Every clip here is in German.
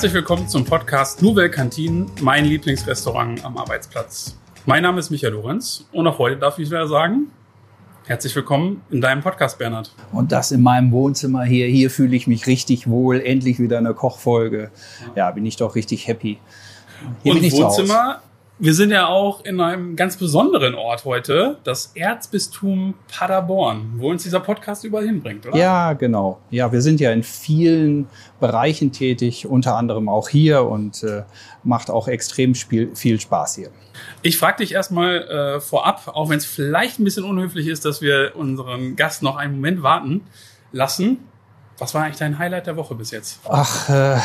Herzlich willkommen zum Podcast Nouvelle Cantine, mein Lieblingsrestaurant am Arbeitsplatz. Mein Name ist Michael Lorenz und auch heute darf ich wieder sagen, herzlich willkommen in deinem Podcast, Bernhard. Und das in meinem Wohnzimmer hier. Hier fühle ich mich richtig wohl. Endlich wieder eine Kochfolge. Ja, bin ich doch richtig happy. Hier und Wohnzimmer wir sind ja auch in einem ganz besonderen Ort heute, das Erzbistum Paderborn, wo uns dieser Podcast überall hinbringt, oder? Ja, genau. Ja, wir sind ja in vielen Bereichen tätig, unter anderem auch hier und äh, macht auch extrem viel, viel Spaß hier. Ich frage dich erstmal äh, vorab, auch wenn es vielleicht ein bisschen unhöflich ist, dass wir unseren Gast noch einen Moment warten lassen. Was war eigentlich dein Highlight der Woche bis jetzt? Ach, äh,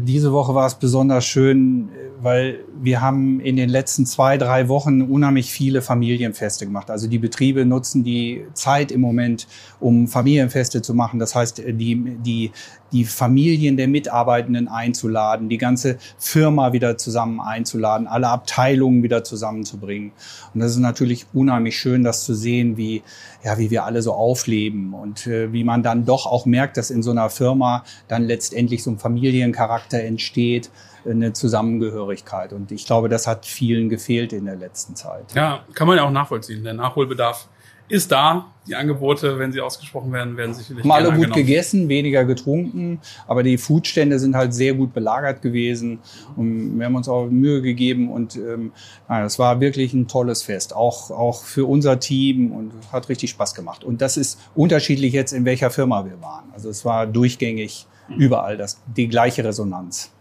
diese Woche war es besonders schön, weil wir haben in den letzten zwei, drei Wochen unheimlich viele Familienfeste gemacht. Also die Betriebe nutzen die Zeit im Moment, um Familienfeste zu machen. Das heißt, die, die, die Familien der Mitarbeitenden einzuladen, die ganze Firma wieder zusammen einzuladen, alle Abteilungen wieder zusammenzubringen. Und das ist natürlich unheimlich schön, das zu sehen, wie, ja, wie wir alle so aufleben und äh, wie man dann doch auch merkt, dass in so einer Firma dann letztendlich so ein Familiencharakter entsteht, eine Zusammengehörigkeit. Und ich glaube, das hat vielen gefehlt in der letzten Zeit. Ja, kann man ja auch nachvollziehen. Der Nachholbedarf ist da. Die Angebote, wenn sie ausgesprochen werden, werden sicherlich Mal alle gut gegessen, weniger getrunken, aber die Foodstände sind halt sehr gut belagert gewesen und wir haben uns auch Mühe gegeben und ähm, es war wirklich ein tolles Fest, auch auch für unser Team und hat richtig Spaß gemacht. Und das ist unterschiedlich jetzt in welcher Firma wir waren. Also es war durchgängig überall das die gleiche Resonanz.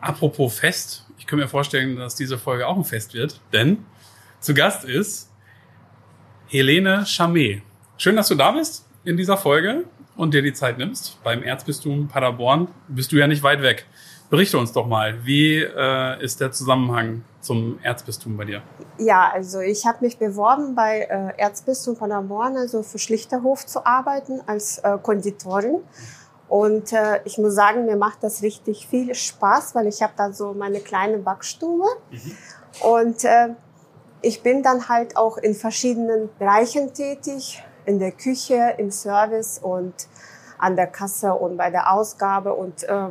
Apropos Fest, ich kann mir vorstellen, dass diese Folge auch ein Fest wird, denn zu Gast ist Helene Chamet. Schön, dass du da bist in dieser Folge und dir die Zeit nimmst. Beim Erzbistum Paderborn bist du ja nicht weit weg. Berichte uns doch mal, wie äh, ist der Zusammenhang zum Erzbistum bei dir? Ja, also ich habe mich beworben bei äh, Erzbistum Paderborn, also für Schlichterhof zu arbeiten als äh, Konditorin. Und äh, ich muss sagen, mir macht das richtig viel Spaß, weil ich habe da so meine kleine Backstube. Mhm. Und äh, ich bin dann halt auch in verschiedenen Bereichen tätig, in der Küche, im Service und an der Kasse und bei der Ausgabe. Und äh,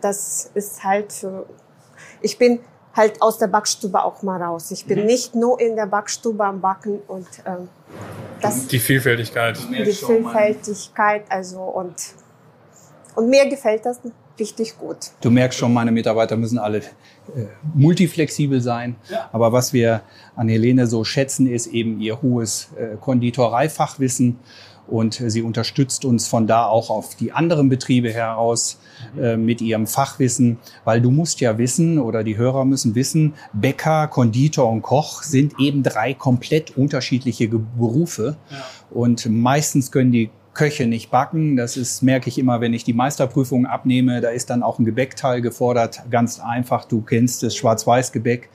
das ist halt für, ich bin halt aus der Backstube auch mal raus. Ich bin mhm. nicht nur in der Backstube am Backen und äh, das. Die Vielfältigkeit. Die Vielfältigkeit, also und, und mir gefällt das richtig gut. Du merkst schon, meine Mitarbeiter müssen alle äh, multiflexibel sein. Ja. Aber was wir an Helene so schätzen, ist eben ihr hohes äh, Konditoreifachwissen. Und äh, sie unterstützt uns von da auch auf die anderen Betriebe heraus äh, mit ihrem Fachwissen, weil du musst ja wissen oder die Hörer müssen wissen, Bäcker, Konditor und Koch sind eben drei komplett unterschiedliche Berufe. Ja. Und meistens können die Köche nicht backen. Das ist, merke ich immer, wenn ich die Meisterprüfung abnehme. Da ist dann auch ein Gebäckteil gefordert. Ganz einfach. Du kennst das Schwarz-Weiß-Gebäck.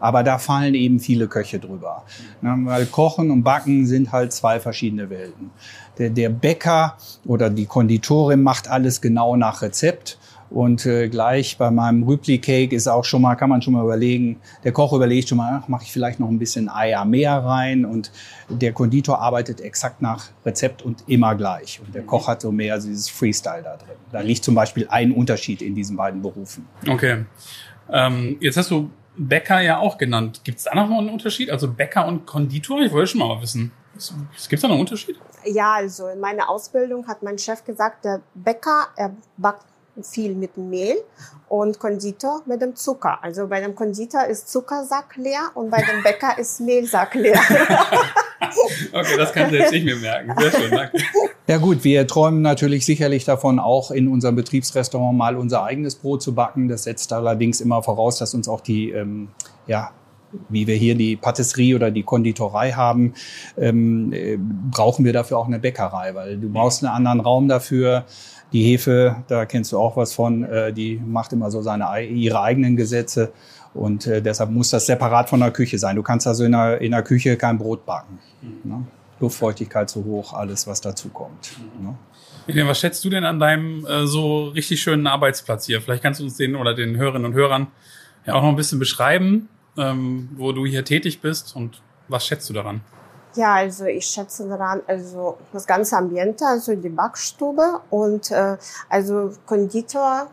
Aber da fallen eben viele Köche drüber. weil Kochen und Backen sind halt zwei verschiedene Welten. Der, der Bäcker oder die Konditorin macht alles genau nach Rezept. Und äh, gleich bei meinem Rübli Cake ist auch schon mal, kann man schon mal überlegen, der Koch überlegt schon mal, mache ich vielleicht noch ein bisschen Eier mehr rein und der Konditor arbeitet exakt nach Rezept und immer gleich. Und der Koch hat so mehr dieses Freestyle da drin. Da liegt zum Beispiel ein Unterschied in diesen beiden Berufen. Okay. Ähm, jetzt hast du Bäcker ja auch genannt. Gibt es da noch einen Unterschied? Also Bäcker und Konditor? Ich wollte schon mal wissen. Gibt es da noch einen Unterschied? Ja, also in meiner Ausbildung hat mein Chef gesagt, der Bäcker, er backt viel mit Mehl und Konditor mit dem Zucker. Also bei dem Konditor ist Zuckersack leer und bei dem Bäcker ist Mehlsack leer. okay, das kann selbst ich mir merken. Sehr schön, danke. Ja gut, wir träumen natürlich sicherlich davon, auch in unserem Betriebsrestaurant mal unser eigenes Brot zu backen. Das setzt allerdings immer voraus, dass uns auch die ähm, ja, wie wir hier die Patisserie oder die Konditorei haben, ähm, äh, brauchen wir dafür auch eine Bäckerei, weil du brauchst einen anderen Raum dafür. Die Hefe, da kennst du auch was von, äh, die macht immer so seine, ihre eigenen Gesetze. Und äh, deshalb muss das separat von der Küche sein. Du kannst also in der, in der Küche kein Brot backen. Mhm. Ne? Luftfeuchtigkeit zu hoch, alles, was dazu kommt. Mhm. Ne? Was schätzt du denn an deinem äh, so richtig schönen Arbeitsplatz hier? Vielleicht kannst du uns den oder den Hörerinnen und Hörern ja auch noch ein bisschen beschreiben, ähm, wo du hier tätig bist und was schätzt du daran? Ja, also ich schätze daran, also das ganze Ambiente, also die Backstube und äh, also Konditor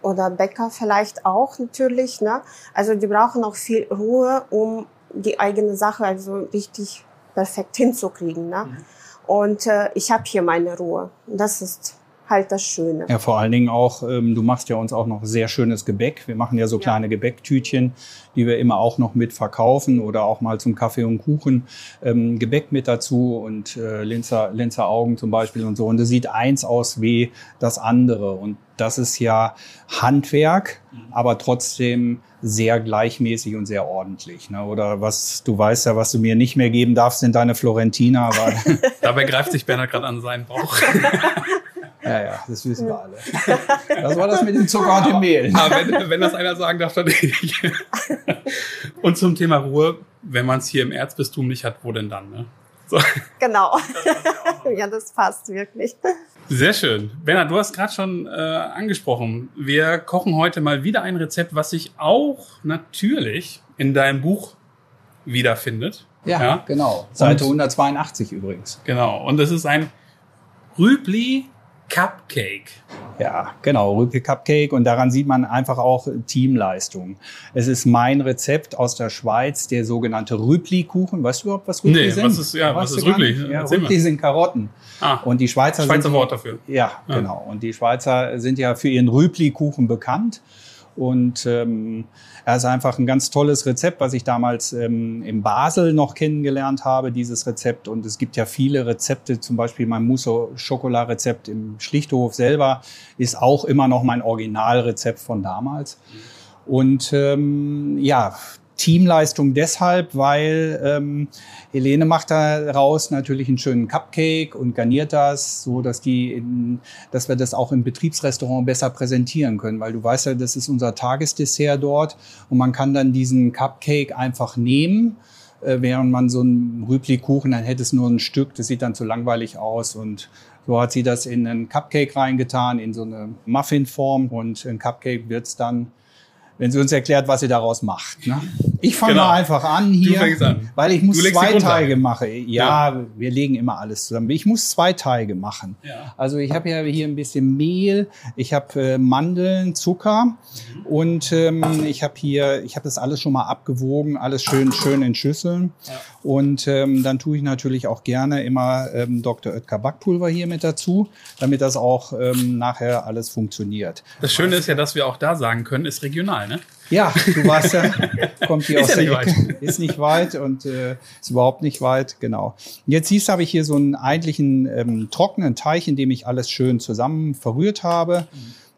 oder Bäcker vielleicht auch natürlich. Ne? Also die brauchen auch viel Ruhe, um die eigene Sache also richtig perfekt hinzukriegen. Ne? Mhm. Und äh, ich habe hier meine Ruhe. Das ist halt das Schöne. Ja, vor allen Dingen auch, ähm, du machst ja uns auch noch sehr schönes Gebäck. Wir machen ja so kleine ja. Gebäcktütchen, die wir immer auch noch mit verkaufen oder auch mal zum Kaffee und Kuchen ähm, Gebäck mit dazu und äh, Linzer, Linzer Augen zum Beispiel und so. Und es sieht eins aus wie das andere. Und das ist ja Handwerk, aber trotzdem sehr gleichmäßig und sehr ordentlich. Ne? Oder was, du weißt ja, was du mir nicht mehr geben darfst, sind deine Florentiner. Dabei greift sich Bernhard gerade an seinen Bauch. Ja, ja, das wissen wir alle. Das war das mit dem Zucker und dem Mehl. Aber wenn, wenn das einer sagen darf, dann ich. Und zum Thema Ruhe, wenn man es hier im Erzbistum nicht hat, wo denn dann? Ne? So. Genau. ja, das passt wirklich. Sehr schön. Bernhard, du hast gerade schon äh, angesprochen. Wir kochen heute mal wieder ein Rezept, was sich auch natürlich in deinem Buch wiederfindet. Ja, ja? genau. Seite und, 182 übrigens. Genau. Und es ist ein Rübli Cupcake. Ja, genau, Rübke Cupcake. Und daran sieht man einfach auch Teamleistung. Es ist mein Rezept aus der Schweiz, der sogenannte Rübli-Kuchen. Weißt du überhaupt, was Rübli nee, sind? Was ist, ja, was ist Rübli? Ja, Rübli sind Karotten. Ah, und die Schweizer Schweizer sind, Wort dafür. Ja, ja, genau. Und die Schweizer sind ja für ihren Rübli-Kuchen bekannt. Und ähm, er ist einfach ein ganz tolles Rezept, was ich damals ähm, in Basel noch kennengelernt habe, dieses Rezept. Und es gibt ja viele Rezepte, zum Beispiel mein Mousse Chocolat Rezept im Schlichthof selber ist auch immer noch mein Originalrezept von damals. Und ähm, ja, Teamleistung deshalb, weil ähm, Helene macht daraus natürlich einen schönen Cupcake und garniert das, so dass die, in, dass wir das auch im Betriebsrestaurant besser präsentieren können, weil du weißt ja, das ist unser Tagesdessert dort und man kann dann diesen Cupcake einfach nehmen äh, während man so einen Rübli-Kuchen, dann hätte es nur ein Stück, das sieht dann zu langweilig aus. Und so hat sie das in einen Cupcake reingetan, in so eine Muffinform. Und ein Cupcake wird's dann wenn sie uns erklärt, was sie daraus macht. Ne? Ich fange genau. mal einfach an hier, an. weil ich muss zwei Teige machen. Ja, ja, wir legen immer alles zusammen. Ich muss zwei Teige machen. Ja. Also ich habe ja hier ein bisschen Mehl, ich habe äh, Mandeln, Zucker mhm. und ähm, ich habe hier, ich habe das alles schon mal abgewogen, alles schön schön in Schüsseln. Ja. Und ähm, dann tue ich natürlich auch gerne immer ähm, Dr. Oetker Backpulver hier mit dazu, damit das auch ähm, nachher alles funktioniert. Das Schöne ist ja, dass wir auch da sagen können, ist regional, ne? Ja, du weißt ja, kommt hier aus ja der Ecke. Weit. Ist nicht weit und äh, ist überhaupt nicht weit, genau. Jetzt siehst du, habe ich hier so einen eigentlichen ähm, trockenen Teig, in dem ich alles schön zusammen verrührt habe.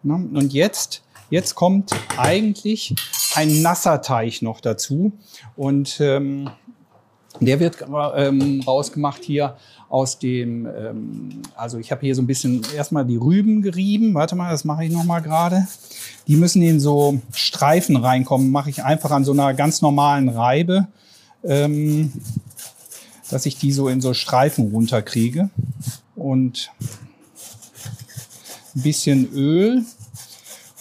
Mhm. Und jetzt, jetzt kommt eigentlich ein nasser Teig noch dazu. Und ähm, der wird ähm, rausgemacht hier aus dem, ähm, also ich habe hier so ein bisschen erstmal die Rüben gerieben. Warte mal, das mache ich noch mal gerade. Die müssen in so Streifen reinkommen. Mache ich einfach an so einer ganz normalen Reibe, ähm, dass ich die so in so Streifen runterkriege. Und ein bisschen Öl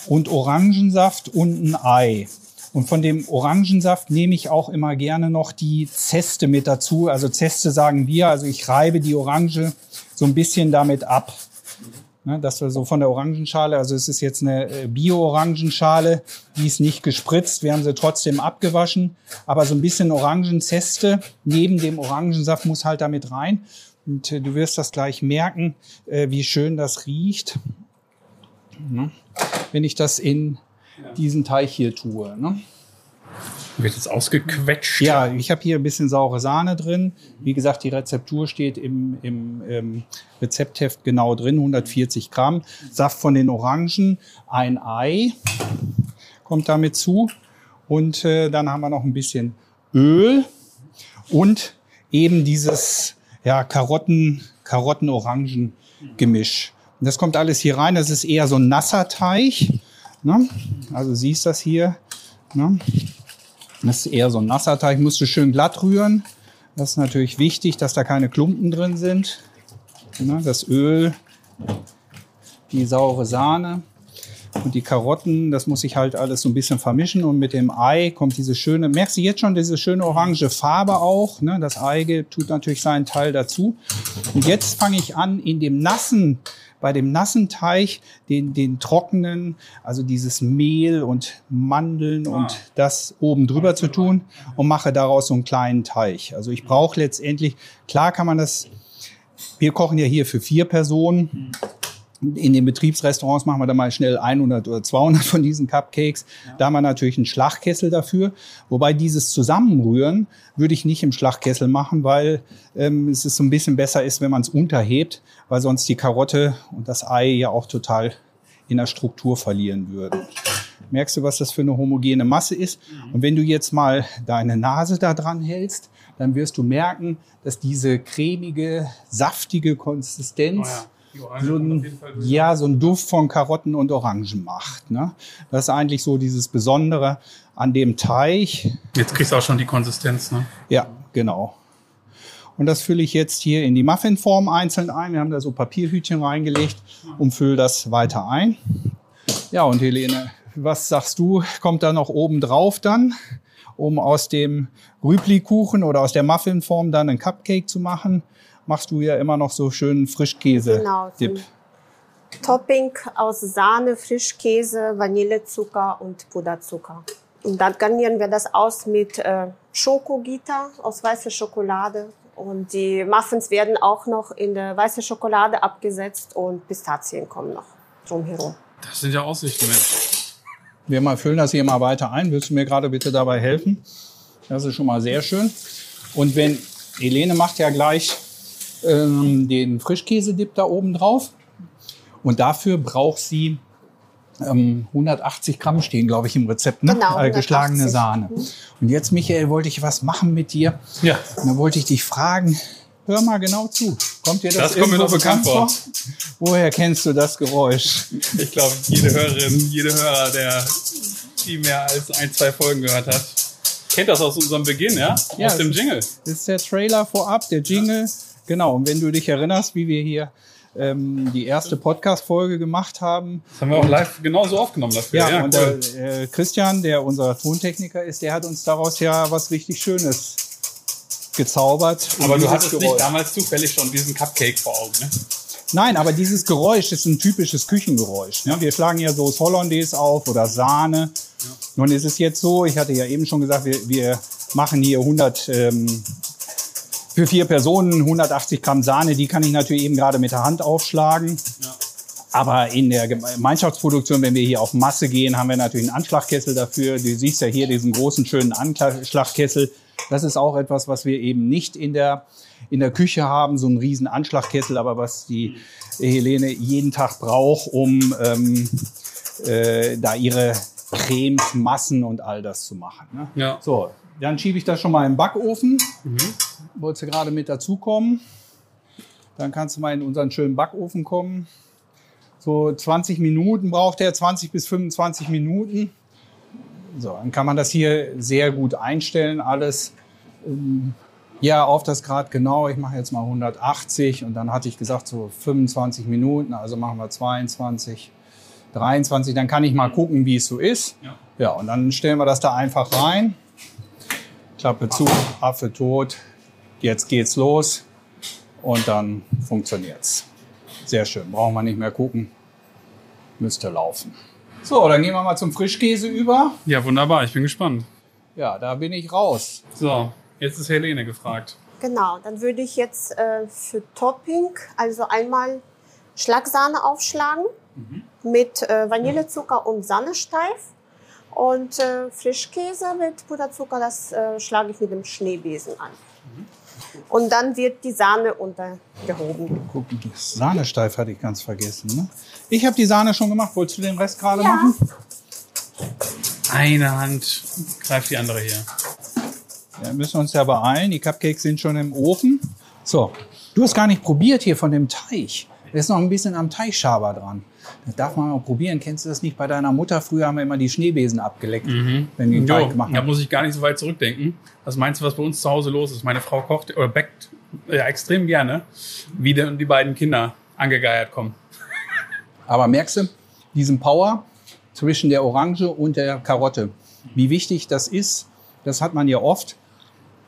und Orangensaft und ein Ei. Und von dem Orangensaft nehme ich auch immer gerne noch die Zeste mit dazu. Also Zeste sagen wir, also ich reibe die Orange so ein bisschen damit ab. Ne, dass wir so von der Orangenschale, also es ist jetzt eine äh, Bio-Orangenschale, die ist nicht gespritzt, wir haben sie trotzdem abgewaschen, aber so ein bisschen Orangenzeste neben dem Orangensaft muss halt damit rein. Und äh, du wirst das gleich merken, äh, wie schön das riecht, ne, wenn ich das in diesen Teig hier tue. Ne? Wird jetzt ausgequetscht? Ja, ich habe hier ein bisschen saure Sahne drin. Wie gesagt, die Rezeptur steht im, im, im ähm, Rezeptheft genau drin, 140 Gramm. Saft von den Orangen, ein Ei kommt damit zu. Und äh, dann haben wir noch ein bisschen Öl und eben dieses ja, Karotten, Karotten-Orangen-Gemisch. Das kommt alles hier rein. Das ist eher so ein nasser Teig. Ne? Also siehst das hier. Ne? Das ist eher so ein nasser Teig. Musst du schön glatt rühren. Das ist natürlich wichtig, dass da keine Klumpen drin sind. Ne? Das Öl, die saure Sahne und die Karotten, das muss ich halt alles so ein bisschen vermischen und mit dem Ei kommt diese schöne, merkst du jetzt schon diese schöne orange Farbe auch, ne? das Ei tut natürlich seinen Teil dazu. Und jetzt fange ich an, in dem nassen bei dem nassen Teig den, den trockenen, also dieses Mehl und Mandeln Ah. und das oben drüber zu tun und mache daraus so einen kleinen Teig. Also ich brauche letztendlich, klar kann man das, wir kochen ja hier für vier Personen. In den Betriebsrestaurants machen wir dann mal schnell 100 oder 200 von diesen Cupcakes. Da haben wir natürlich einen Schlagkessel dafür. Wobei dieses Zusammenrühren würde ich nicht im Schlagkessel machen, weil ähm, es ist so ein bisschen besser ist, wenn man es unterhebt, weil sonst die Karotte und das Ei ja auch total in der Struktur verlieren würden. Merkst du, was das für eine homogene Masse ist? Und wenn du jetzt mal deine Nase da dran hältst, dann wirst du merken, dass diese cremige, saftige Konsistenz Oh ja. So ein, ja, so ein Duft von Karotten und Orangen macht. Ne? Das ist eigentlich so dieses Besondere an dem Teig. Jetzt kriegst du auch schon die Konsistenz, ne? Ja, genau. Und das fülle ich jetzt hier in die Muffinform einzeln ein. Wir haben da so Papierhütchen reingelegt und fülle das weiter ein. Ja, und Helene, was sagst du? Kommt da noch oben drauf dann, um aus dem Rübli-Kuchen oder aus der Muffinform dann einen Cupcake zu machen? Machst du ja immer noch so schön Frischkäse-Dip. Genau, so ein Topping aus Sahne, Frischkäse, Vanillezucker und Puderzucker. Und dann garnieren wir das aus mit äh, Schokogitter aus weißer Schokolade. Und die Muffins werden auch noch in der weiße Schokolade abgesetzt und Pistazien kommen noch drumherum. Das sind ja Aussichten, Mensch. Wir mal füllen das hier mal weiter ein. Willst du mir gerade bitte dabei helfen? Das ist schon mal sehr schön. Und wenn Helene macht ja gleich ähm, den Frischkäsedip da oben drauf. Und dafür braucht sie ähm, 180 Gramm stehen, glaube ich, im Rezept. Ne? Genau, Äh, geschlagene 180. Sahne. Und jetzt, Michael, wollte ich was machen mit dir. Ja. Und dann wollte ich dich fragen, hör mal genau zu. Kommt dir das, Das kommt mir doch bekannt vor. Woher kennst du das Geräusch? Ich glaube, jede Hörerin, jede Hörer, der die mehr als ein, zwei Folgen gehört hat, kennt das aus unserem Beginn, ja? Ja, aus dem Jingle. Das ist der Trailer vorab, der Jingle. Genau, und wenn du dich erinnerst, wie wir hier ähm, die erste Podcast-Folge gemacht haben. Das haben wir auch live genauso aufgenommen dafür. Ja, Ja, und cool. der, äh, Christian, der unser Tontechniker ist, der hat uns daraus ja was richtig Schönes gezaubert. Aber du hattest nicht Geräusch. damals zufällig schon diesen Cupcake vor Augen, ne? Nein, aber dieses Geräusch ist ein typisches Küchengeräusch. Ne? Wir schlagen ja Sauce Hollandaise auf oder Sahne. Nun ist es jetzt so, ich hatte ja eben schon gesagt, wir, wir machen hier 100, ähm, für vier Personen 180 Gramm Sahne. Die kann ich natürlich eben gerade mit der Hand aufschlagen. Ja. Aber in der Gemeinschaftsproduktion, wenn wir hier auf Masse gehen, haben wir natürlich einen Anschlagkessel dafür. Du siehst ja hier diesen großen, schönen Anschlagkessel. Das ist auch etwas, was wir eben nicht in der, in der Küche haben, so einen riesen Anschlagkessel, aber was die Helene jeden Tag braucht, um ähm, äh, da ihre Cremes, Massen und all das zu machen. Ne? Ja. So, dann schiebe ich das schon mal im Backofen. Wolltest du gerade mit dazukommen? Dann kannst du mal in unseren schönen Backofen kommen. So 20 Minuten braucht er, 20 bis 25 Minuten. So, dann kann man das hier sehr gut einstellen, alles. Ähm, Ja, auf das Grad genau. Ich mache jetzt mal 180 und dann hatte ich gesagt so 25 Minuten, also machen wir 22, 23. Dann kann ich mal gucken, wie es so ist. Ja. Ja, und dann stellen wir das da einfach rein. Klappe zu, Affe tot. Jetzt geht's los und dann funktioniert's. Sehr schön, brauchen wir nicht mehr gucken. Müsste laufen. So, dann gehen wir mal zum Frischkäse über. ja, wunderbar. Ich bin gespannt. Ja, da bin ich raus. So, jetzt ist Helene gefragt. Genau, dann würde ich jetzt äh, für Topping also einmal Schlagsahne aufschlagen mit äh, Vanillezucker und Sahnesteif. Und äh, Frischkäse mit Puderzucker, das äh, schlage ich mit dem Schneebesen an. Und dann wird die Sahne untergehoben. Guck, das Sahnesteif hatte ich ganz vergessen. Ne? Ich habe die Sahne schon gemacht. Wolltest du den Rest gerade Ja. machen? Eine Hand greift die andere hier. Ja, müssen wir uns ja beeilen. Die Cupcakes sind schon im Ofen. So, du hast gar nicht probiert hier von dem Teig. Da ist noch ein bisschen am Teigschaber dran. Das darf man mal probieren. Kennst du das nicht bei deiner Mutter? Früher haben wir immer die Schneebesen abgeleckt, wenn die den Teig gemacht da muss ich gar nicht so weit zurückdenken. Was meinst du, was bei uns zu Hause los ist? Meine Frau kocht oder backt ja, extrem gerne, wie denn die beiden Kinder angegeiert kommen. Aber merkst du diesen Power zwischen der Orange und der Karotte? Wie wichtig das ist, das hat man ja oft,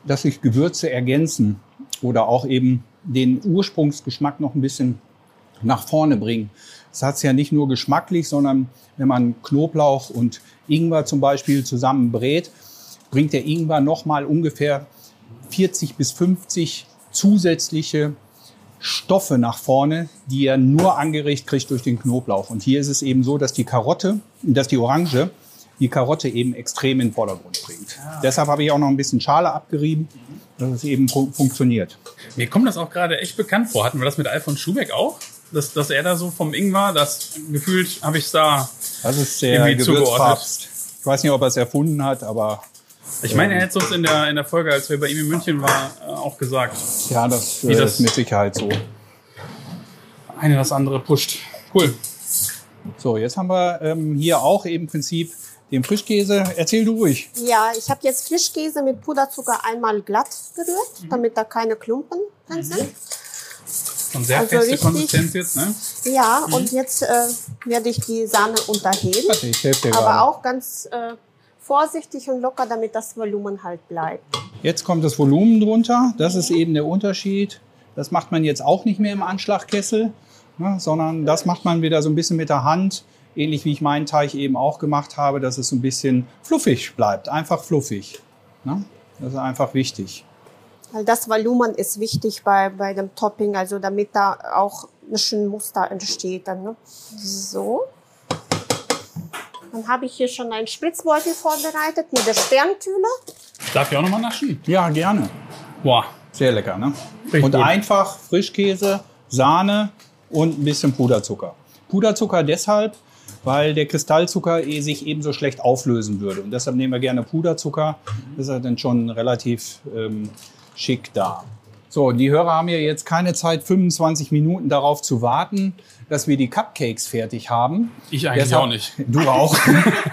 dass sich Gewürze ergänzen oder auch eben den Ursprungsgeschmack noch ein bisschen nach vorne bringen. Das hat es ja nicht nur geschmacklich, sondern wenn man Knoblauch und Ingwer zum Beispiel zusammen brät, bringt der Ingwer nochmal ungefähr 40 bis 50 zusätzliche Stoffe nach vorne, die er nur angeregt kriegt durch den Knoblauch. Und hier ist es eben so, dass die Karotte, dass die Orange die Karotte eben extrem in den Vordergrund bringt. Ja. Deshalb habe ich auch noch ein bisschen Schale abgerieben, dass es eben funktioniert. Mir kommt das auch gerade echt bekannt vor. Hatten wir das mit Alfons Schubeck auch? Dass, dass er da so vom Ingwer, das gefühlt habe ich da Das ist der Gewürzpapst. Ich weiß nicht, ob er es erfunden hat, aber ich meine, er hat es uns in der, in der Folge, als wir bei ihm in München waren, äh, auch gesagt. Ja, das, Wie das ist mit Sicherheit so. Eine das andere pusht. Cool. So, jetzt haben wir ähm, hier auch im Prinzip den Frischkäse. Erzähl du ruhig. Ja, ich habe jetzt Frischkäse mit Puderzucker einmal glatt gerührt, mhm. damit da keine Klumpen drin mhm. Und sehr also feste richtig, Konsistenz jetzt, ne? Ja, mhm. und jetzt äh, werde ich die Sahne unterheben. Warte, ich helfe dir Aber gerade. auch ganz äh, vorsichtig und locker, damit das Volumen halt bleibt. Jetzt kommt das Volumen drunter. Das ist eben der Unterschied. Das macht man jetzt auch nicht mehr im Anschlagkessel, ne, sondern das macht man wieder so ein bisschen mit der Hand ähnlich wie ich meinen Teig eben auch gemacht habe, dass es so ein bisschen fluffig bleibt, einfach fluffig. Ne? Das ist einfach wichtig. Weil das Volumen ist wichtig bei, bei dem Topping, also damit da auch ein schönes Muster entsteht dann. Ne? So. Dann habe ich hier schon einen Spritzbeutel vorbereitet mit der Sterntüle. Darf ich auch nochmal naschen? Ja, gerne. Boah. Sehr lecker, ne? Richtig und einfach Frischkäse, Sahne und ein bisschen Puderzucker. Puderzucker deshalb, weil der Kristallzucker eh sich ebenso schlecht auflösen würde. Und deshalb nehmen wir gerne Puderzucker. Das ist dann schon relativ ähm, schick da. So, die Hörer haben ja jetzt keine Zeit, 25 Minuten darauf zu warten, dass wir die Cupcakes fertig haben. Ich eigentlich deshalb, auch nicht. Du auch.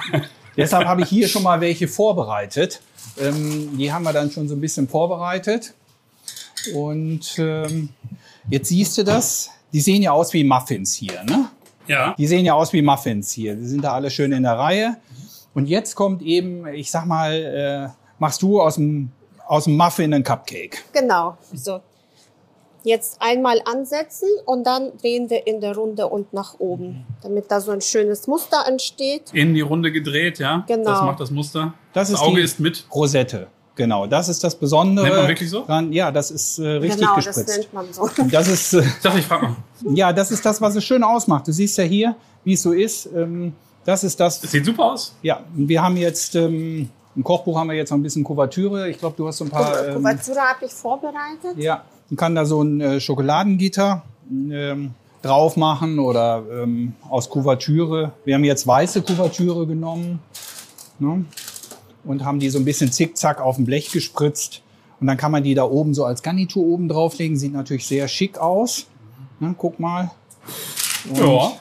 deshalb habe ich hier schon mal welche vorbereitet. Ähm, die haben wir dann schon so ein bisschen vorbereitet. Und ähm, jetzt siehst du das. Die sehen ja aus wie Muffins hier, ne? Ja. Die sehen ja aus wie Muffins hier. Die sind da alle schön in der Reihe. Und jetzt kommt eben, ich sag mal, äh, machst du aus dem, aus dem Muffin einen Cupcake. Genau. So. Jetzt einmal ansetzen und dann drehen wir in der Runde und nach oben, damit da so ein schönes Muster entsteht. In die Runde gedreht, ja? Genau. Das macht das Muster. Das, das Auge ist mit. Rosette. Genau, das ist das Besondere. Nennt man wirklich so? Dran. Ja, das ist äh, richtig genau, gespritzt. das nennt man so. Das ist, äh, ich dachte, ich frage mal. Ja, das ist das, was es schön ausmacht. Du siehst ja hier, wie es so ist. Ähm, das ist das. Das sieht super aus. Ja, wir haben jetzt ähm, im Kochbuch haben wir jetzt noch ein bisschen Kuvertüre. Ich glaube, du hast so ein paar. Ähm, Kuvertüre habe ich vorbereitet. Ja, man kann da so ein äh, Schokoladengitter ähm, drauf machen oder ähm, aus Kuvertüre. Wir haben jetzt weiße Kuvertüre genommen. Ne? und haben die so ein bisschen zickzack auf dem Blech gespritzt. Und dann kann man die da oben so als Garnitur oben drauflegen. Sieht natürlich sehr schick aus. Ne, guck mal. Und ja.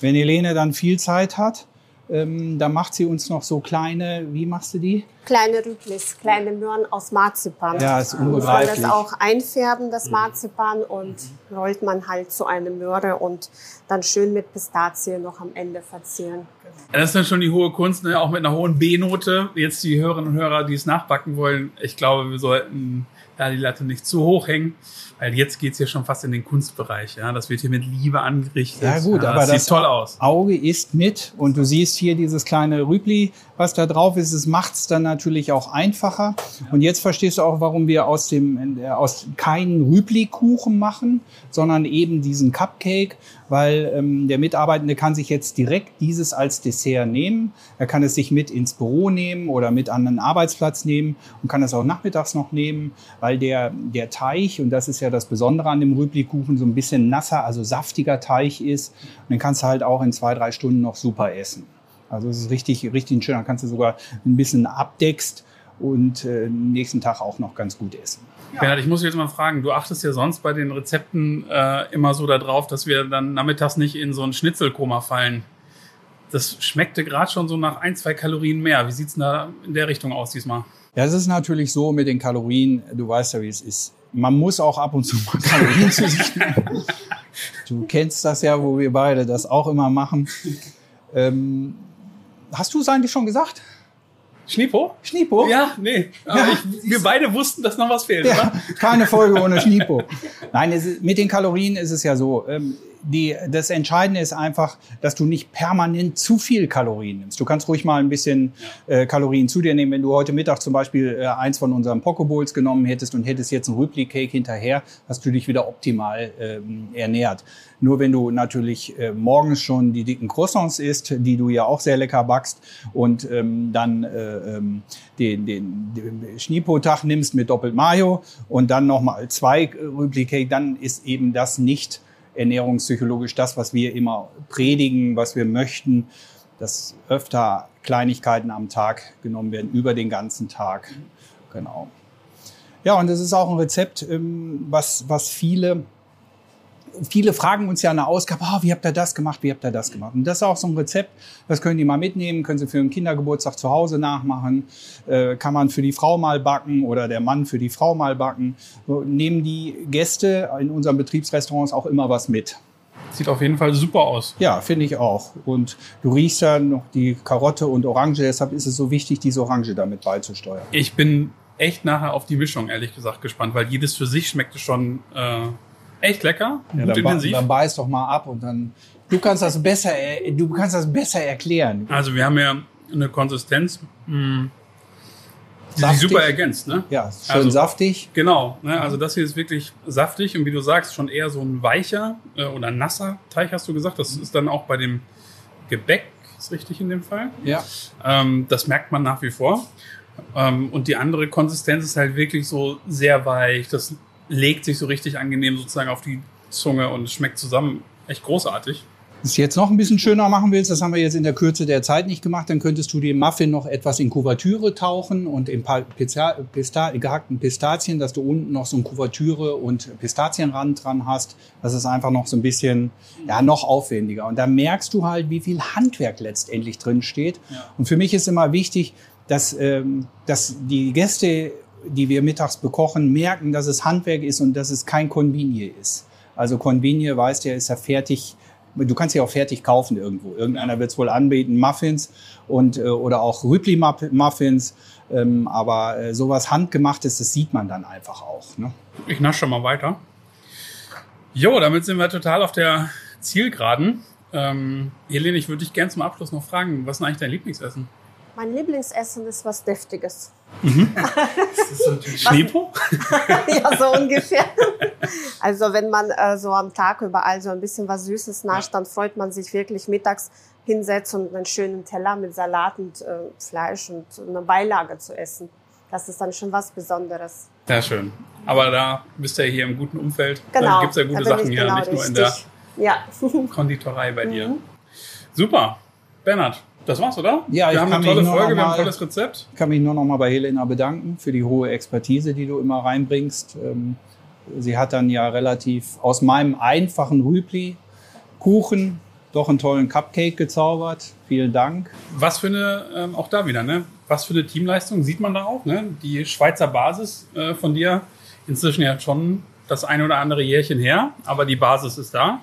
Wenn Helene dann viel Zeit hat, ähm, da macht sie uns noch so kleine, wie machst du die? Kleine Rüblis, kleine Möhren aus Marzipan. Ja, ist unbegreiflich. Man das auch einfärben, das Marzipan, und rollt man halt zu einer Möhre und dann schön mit Pistazie noch am Ende verzieren. Das ist dann schon die hohe Kunst, ne? auch mit einer hohen B-Note. Jetzt die Hörerinnen und Hörer, die es nachbacken wollen, ich glaube, wir sollten da die Latte nicht zu hoch hängen. Weil jetzt geht's ja schon fast in den Kunstbereich. Ja? Das wird hier mit Liebe angerichtet. Ja gut, ja, aber das, das toll aus. Auge ist mit und du siehst hier dieses kleine Rübli, was da drauf ist. Es macht's dann natürlich auch einfacher. Und jetzt verstehst du auch, warum wir aus dem äh, aus keinen Rübli-Kuchen machen, sondern eben diesen Cupcake, weil ähm, der Mitarbeitende kann sich jetzt direkt dieses als Dessert nehmen. Er kann es sich mit ins Büro nehmen oder mit an den Arbeitsplatz nehmen und kann es auch nachmittags noch nehmen, weil der der Teig und das ist ja das Besondere an dem Rüblikuchen so ein bisschen nasser, also saftiger Teig ist. Und den kannst du halt auch in zwei, drei Stunden noch super essen. Also es ist richtig, richtig schön. Dann kannst du sogar ein bisschen abdeckst und äh, nächsten Tag auch noch ganz gut essen. Bernhard, ich muss jetzt mal fragen, du achtest ja sonst bei den Rezepten äh, immer so darauf, dass wir dann nachmittags nicht in so ein Schnitzelkoma fallen. Das schmeckte gerade schon so nach ein, zwei Kalorien mehr. Wie sieht's denn da in der Richtung aus diesmal? Ja, es ist natürlich so mit den Kalorien, du weißt ja, wie es ist man muss auch ab und zu mal Kalorien zu sich nehmen. Du kennst das ja, wo wir beide das auch immer machen. Ähm, hast du es eigentlich schon gesagt? Schnipo? Schnipo? Ja, nee. Ja. ich, wir beide wussten, dass noch was fehlt. Ja, keine Folge ohne Schnipo. Nein, ist, mit den Kalorien ist es ja so. Ähm, die, das Entscheidende ist einfach, dass du nicht permanent zu viel Kalorien nimmst. Du kannst ruhig mal ein bisschen äh, Kalorien zu dir nehmen. Wenn du heute Mittag zum Beispiel äh, eins von unseren Pokeballs genommen hättest und hättest jetzt ein Rübli Cake hinterher, hast du dich wieder optimal ähm, ernährt. Nur wenn du natürlich äh, morgens schon die dicken Croissants isst, die du ja auch sehr lecker backst und ähm, dann äh, ähm, den, den, den Schnipo-Tag nimmst mit doppelt Mayo und dann nochmal zwei äh, Rübli Cake, dann ist eben das nicht ernährungspsychologisch das, was wir immer predigen, was wir möchten, dass öfter Kleinigkeiten am Tag genommen werden, über den ganzen Tag. Genau. Ja, und das ist auch ein Rezept, ähm, was, was viele viele fragen uns ja in der Ausgabe, ah, wie habt ihr das gemacht, wie habt ihr das gemacht? Und das ist auch so ein Rezept, das können die mal mitnehmen, können sie für einen Kindergeburtstag zu Hause nachmachen, äh, kann man für die Frau mal backen oder der Mann für die Frau mal backen. So, nehmen die Gäste in unseren Betriebsrestaurants auch immer was mit. Sieht auf jeden Fall super aus. Ja, finde ich auch. Und du riechst dann noch die Karotte und Orange, deshalb ist es so wichtig, diese Orange damit beizusteuern. Ich bin echt nachher auf die Mischung, ehrlich gesagt, gespannt, weil jedes für sich schmeckte schon äh, echt lecker, Ja, gut dann, intensiv. dann beiß doch mal ab und dann. Du kannst das besser, du kannst das besser erklären. Also wir haben ja eine Konsistenz, mh, die sich Saftig. super ergänzt, ne? Ja, schön Also- saftig. Genau, ne? also das hier ist wirklich saftig und wie du sagst, schon eher so ein weicher äh, oder nasser Teig, hast du gesagt. Das ist dann auch bei dem Gebäck, ist richtig in dem Fall. Ja. Ähm, das merkt man nach wie vor. Ähm, und die andere Konsistenz ist halt wirklich so sehr weich. Das legt sich so richtig angenehm sozusagen auf die Zunge und schmeckt zusammen echt großartig. Wenn du es jetzt noch ein bisschen schöner machen willst, das haben wir jetzt in der Kürze der Zeit nicht gemacht, dann könntest du den Muffin noch etwas in Kuvertüre tauchen und in Pista Pista gehackten Pistazien, dass du unten noch so ein Kuvertüre und Pistazienrand dran hast. Das ist einfach noch so ein bisschen, ja, noch aufwendiger. Und da merkst du halt, wie viel Handwerk letztendlich drin steht. Ja. Und für mich ist immer wichtig, dass, ähm, dass die Gäste, die wir mittags bekochen, merken, dass es Handwerk ist und dass es kein Convenier ist. Also Convenier, weißt du, ja, ist ja fertig. Du kannst ja auch fertig kaufen irgendwo. Irgendeiner wird es wohl anbieten, Muffins und äh, oder auch Rübli-Muffins. Ähm, aber äh, sowas handgemachtes, das sieht man dann einfach auch. Ne? Ich nasche schon mal weiter. Jo, damit sind wir total auf der Zielgeraden. Ähm, Helene, ich würde dich gerne zum Abschluss noch fragen, was ist denn eigentlich dein Lieblingsessen? Mein Lieblingsessen ist was Deftiges. Schneepo? ja, so ungefähr. Also wenn man äh, so am Tag überall so ein bisschen was Süßes nascht, dann freut man sich wirklich mittags hinsetzt und einen schönen Teller mit Salat und äh, Fleisch und eine Beilage zu essen. Das ist dann schon was Besonderes. Sehr schön. Aber da bist du ja hier im guten Umfeld. Genau. Da gibt's ja gute Sachen ich hier, genau nicht nur in der richtig. Ja. Konditorei bei dir. Mhm. Super. Bernhard, das war's, oder? Ja, ich wir haben eine tolle Folge, wir haben ein tolles Rezept. Ich kann mich nur noch mal bei Helena bedanken für die hohe Expertise, die du immer reinbringst. Ähm, Sie hat dann ja relativ aus meinem einfachen Rübli Kuchen doch einen tollen Cupcake gezaubert. Vielen Dank. Was für eine, ähm, auch da wieder, ne? Was für eine Teamleistung sieht man da auch, ne? Die Schweizer Basis äh, von dir, inzwischen ja schon das eine oder andere Jährchen her, aber die Basis ist da.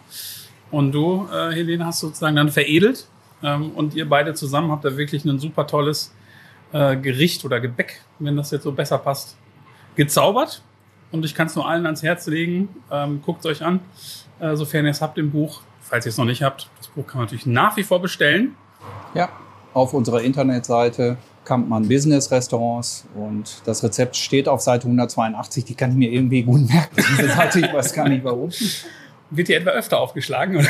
Und du, äh, Helene, hast sozusagen dann veredelt ähm, und ihr beide zusammen habt da wirklich ein super tolles äh, Gericht oder Gebäck, wenn das jetzt so besser passt, gezaubert. Und ich kann es nur allen ans Herz legen. Ähm, Guckt es euch an, äh, sofern ihr es habt im Buch. Falls ihr es noch nicht habt, das Buch kann man natürlich nach wie vor bestellen. Ja, auf unserer Internetseite Kampmann Business Restaurants und das Rezept steht auf Seite 182. Die kann ich mir irgendwie gut merken. Diese Seite, ich weiß gar nicht warum. Wird die etwa öfter aufgeschlagen? Oder?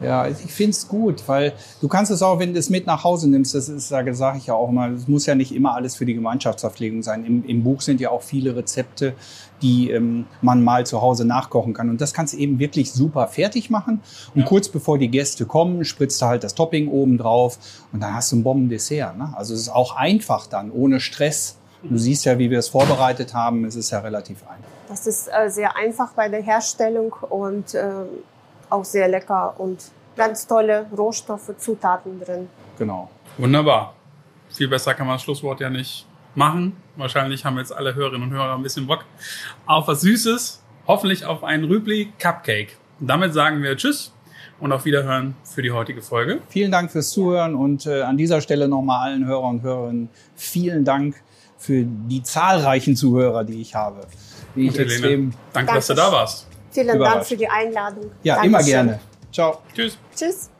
Ja, ich finde es gut, weil du kannst es auch, wenn du es mit nach Hause nimmst, das ist, sage sag ich ja auch immer, es muss ja nicht immer alles für die Gemeinschaftsverpflegung sein. Im, Im Buch sind ja auch viele Rezepte, die ähm, man mal zu Hause nachkochen kann. Und das kannst du eben wirklich super fertig machen. Und Ja. kurz bevor die Gäste kommen, spritzt du halt das Topping oben drauf und dann hast du ein Bombendessert. Ne? Also es ist auch einfach dann, ohne Stress. Du siehst ja, wie wir es vorbereitet haben. Es ist ja relativ einfach. Das ist äh, sehr einfach bei der Herstellung und äh, auch sehr lecker und ganz tolle Rohstoffe, Zutaten drin. Genau. Wunderbar. Viel besser kann man das Schlusswort ja nicht machen. Wahrscheinlich haben jetzt alle Hörerinnen und Hörer ein bisschen Bock auf was Süßes. Hoffentlich auf einen Rübli Cupcake. Damit sagen wir Tschüss und auf Wiederhören für die heutige Folge. Vielen Dank fürs Zuhören und äh, an dieser Stelle nochmal allen Hörern und Hörerinnen vielen Dank für die zahlreichen Zuhörer, die ich habe. Die ich Helene, extrem danke, dass du da warst. Vielen Dank für die Einladung. Ja, Dankeschön. immer gerne. Ciao. Tschüss. Tschüss.